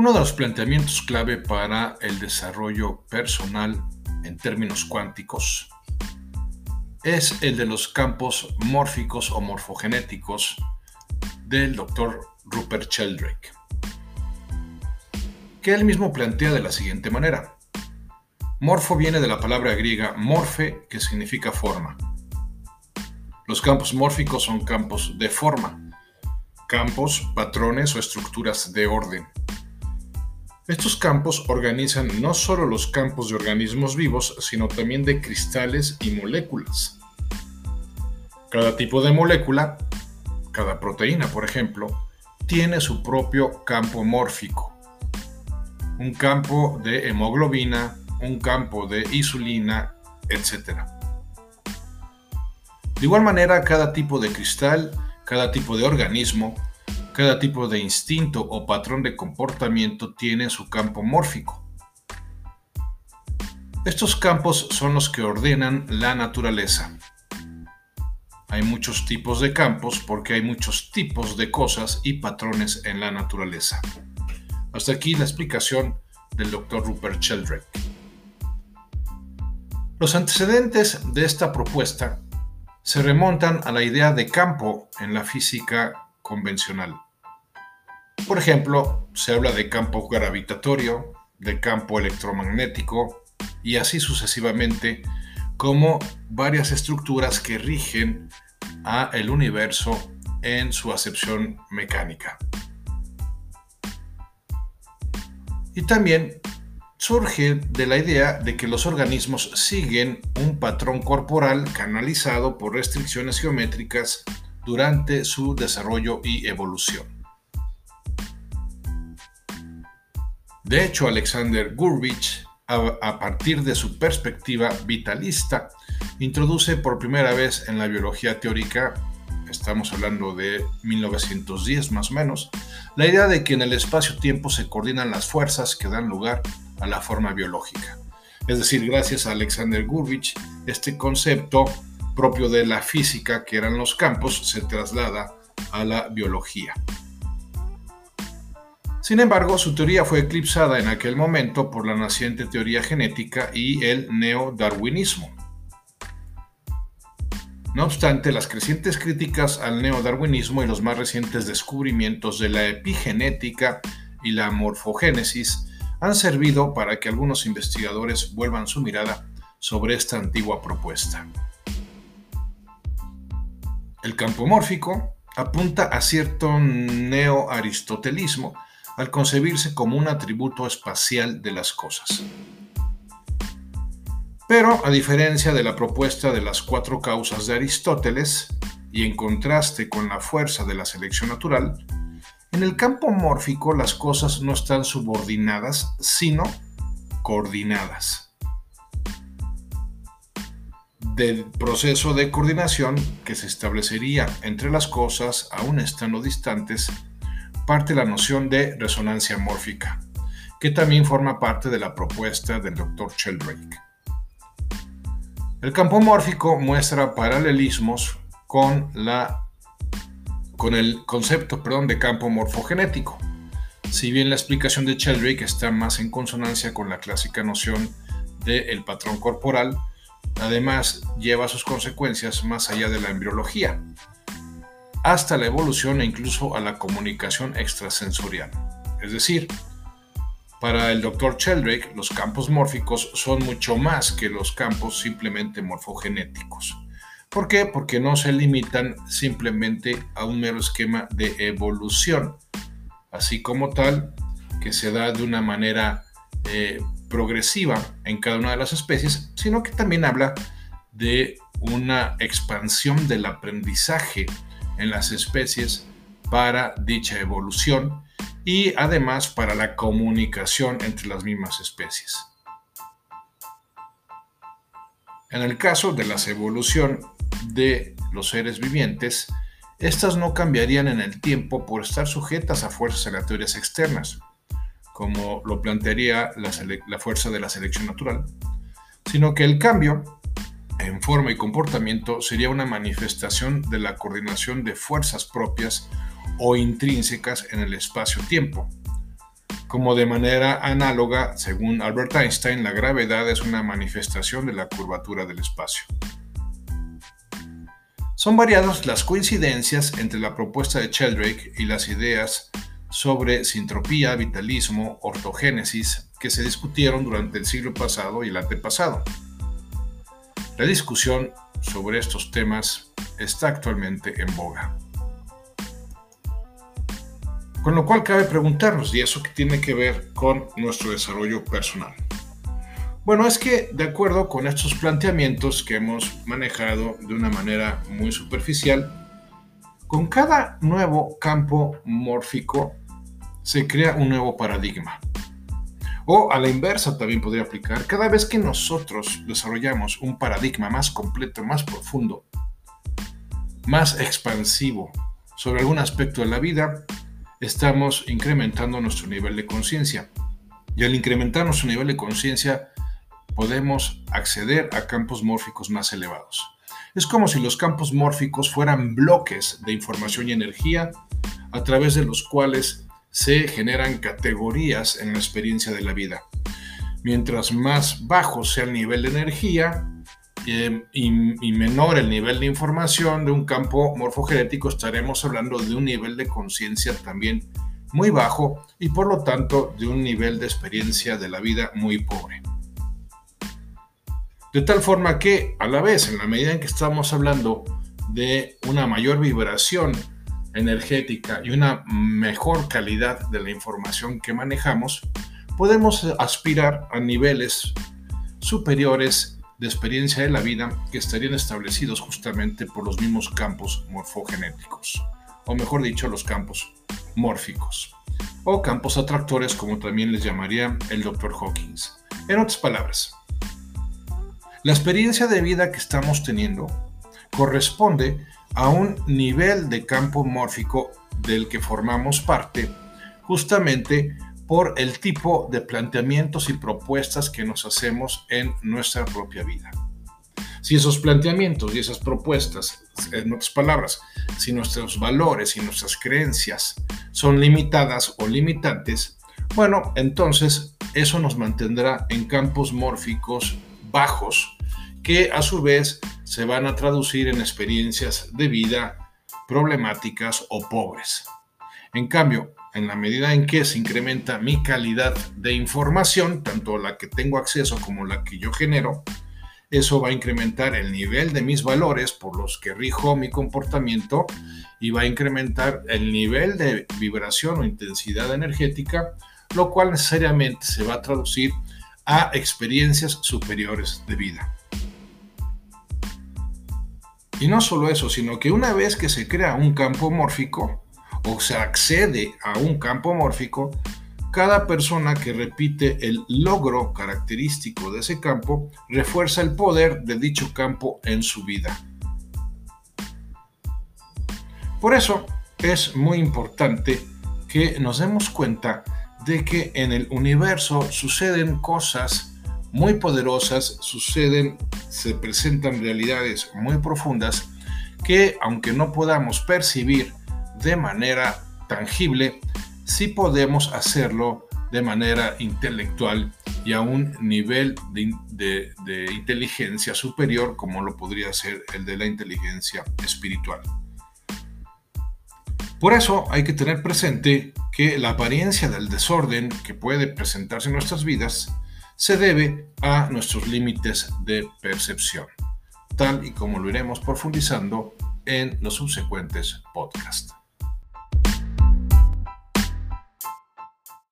Uno de los planteamientos clave para el desarrollo personal en términos cuánticos es el de los campos mórficos o morfogenéticos del doctor Rupert Sheldrake, que él mismo plantea de la siguiente manera. Morfo viene de la palabra griega morfe, que significa forma. Los campos mórficos son campos de forma, campos, patrones o estructuras de orden. Estos campos organizan no solo los campos de organismos vivos, sino también de cristales y moléculas. Cada tipo de molécula, cada proteína por ejemplo, tiene su propio campo mórfico. Un campo de hemoglobina, un campo de insulina, etc. De igual manera, cada tipo de cristal, cada tipo de organismo, cada tipo de instinto o patrón de comportamiento tiene su campo mórfico. Estos campos son los que ordenan la naturaleza. Hay muchos tipos de campos porque hay muchos tipos de cosas y patrones en la naturaleza. Hasta aquí la explicación del Dr. Rupert Sheldrake. Los antecedentes de esta propuesta se remontan a la idea de campo en la física convencional. Por ejemplo, se habla de campo gravitatorio, de campo electromagnético y así sucesivamente como varias estructuras que rigen a el universo en su acepción mecánica. Y también surge de la idea de que los organismos siguen un patrón corporal canalizado por restricciones geométricas durante su desarrollo y evolución. De hecho, Alexander Gurvich, a, partir de su perspectiva vitalista, introduce por primera vez en la biología teórica, estamos hablando de 1910 más o menos, la idea de que en el espacio-tiempo se coordinan las fuerzas que dan lugar a la forma biológica. Es decir, gracias a Alexander Gurvich, este concepto propio de la física, que eran los campos, se traslada a la biología. Sin embargo, su teoría fue eclipsada en aquel momento por la naciente teoría genética y el neodarwinismo. No obstante, las crecientes críticas al neodarwinismo y los más recientes descubrimientos de la epigenética y la morfogénesis han servido para que algunos investigadores vuelvan su mirada sobre esta antigua propuesta. El campo mórfico apunta a cierto neoaristotelismo al concebirse como un atributo espacial de las cosas. Pero, a diferencia de la propuesta de las cuatro causas de Aristóteles, y en contraste con la fuerza de la selección natural, en el campo mórfico las cosas no están subordinadas, sino coordinadas. Del proceso de coordinación que se establecería entre las cosas aún estando distantes parte la noción de resonancia mórfica, que también forma parte de la propuesta del Dr. Sheldrake. El campo mórfico muestra paralelismos con, la, con el concepto perdón, de campo morfogenético. Si bien la explicación de Sheldrake está más en consonancia con la clásica noción del patrón corporal, además lleva sus consecuencias más allá de la embriología, hasta la evolución e incluso a la comunicación extrasensorial. Es decir, para el Dr. Sheldrake, los campos mórficos son mucho más que los campos simplemente morfogenéticos. ¿Por qué? Porque no se limitan simplemente a un mero esquema de evolución, así como tal, que se da de una manera eh, progresiva en cada una de las especies, sino que también habla de una expansión del aprendizaje en las especies para dicha evolución y además para la comunicación entre las mismas especies. En el caso de la evolución de los seres vivientes, estas no cambiarían en el tiempo por estar sujetas a fuerzas aleatorias externas, como lo plantearía la, la fuerza de la selección natural, sino que el cambio en forma y comportamiento sería una manifestación de la coordinación de fuerzas propias o intrínsecas en el espacio-tiempo. como de manera análoga, según Albert Einstein, la gravedad es una manifestación de la curvatura del espacio. Son variadas las coincidencias entre la propuesta de Sheldrake y las ideas sobre sintropía, vitalismo, ortogénesis que se discutieron durante el siglo pasado y el antepasado. La discusión sobre estos temas está actualmente en boga. Con lo cual cabe preguntarnos, ¿y eso qué tiene que ver con nuestro desarrollo personal? Bueno, es que de acuerdo con estos planteamientos que hemos manejado de una manera muy superficial, con cada nuevo campo mórfico se crea un nuevo paradigma. O a la inversa también podría aplicar, cada vez que nosotros desarrollamos un paradigma más completo, más profundo, más expansivo sobre algún aspecto de la vida, estamos incrementando nuestro nivel de conciencia. Y al incrementar nuestro nivel de conciencia, podemos acceder a campos mórficos más elevados. Es como si los campos mórficos fueran bloques de información y energía a través de los cuales se generan categorías en la experiencia de la vida. Mientras más bajo sea el nivel de energía eh, y, menor el nivel de información de un campo morfogenético, estaremos hablando de un nivel de conciencia también muy bajo y por lo tanto de un nivel de experiencia de la vida muy pobre. De tal forma que a la vez, en la medida en que estamos hablando de una mayor vibración energética y una mejor calidad de la información que manejamos, podemos aspirar a niveles superiores de experiencia de la vida que estarían establecidos justamente por los mismos campos morfogenéticos, o mejor dicho, los campos mórficos, o campos atractores como también les llamaría el Dr. Hawkins. En otras palabras, la experiencia de vida que estamos teniendo corresponde a un nivel de campo mórfico del que formamos parte, justamente por el tipo de planteamientos y propuestas que nos hacemos en nuestra propia vida. Si esos planteamientos y esas propuestas, en otras palabras, si nuestros valores y nuestras creencias son limitadas o limitantes, bueno, entonces eso nos mantendrá en campos mórficos bajos que a su vez se van a traducir en experiencias de vida problemáticas o pobres. En cambio, en la medida en que se incrementa mi calidad de información, tanto la que tengo acceso como la que yo genero, eso va a incrementar el nivel de mis valores por los que rijo mi comportamiento y va a incrementar el nivel de vibración o intensidad energética, lo cual necesariamente se va a traducir a experiencias superiores de vida. Y no solo eso, sino que una vez que se crea un campo mórfico o se accede a un campo mórfico, cada persona que repite el logro característico de ese campo refuerza el poder de dicho campo en su vida. Por eso es muy importante que nos demos cuenta de que en el universo suceden cosas muy poderosas, suceden, se presentan realidades muy profundas que aunque no podamos percibir de manera tangible, sí podemos hacerlo de manera intelectual y a un nivel de, de, inteligencia superior como lo podría ser el de la inteligencia espiritual. Por eso hay que tener presente que la apariencia del desorden que puede presentarse en nuestras vidas se debe a nuestros límites de percepción, tal y como lo iremos profundizando en los subsecuentes podcasts.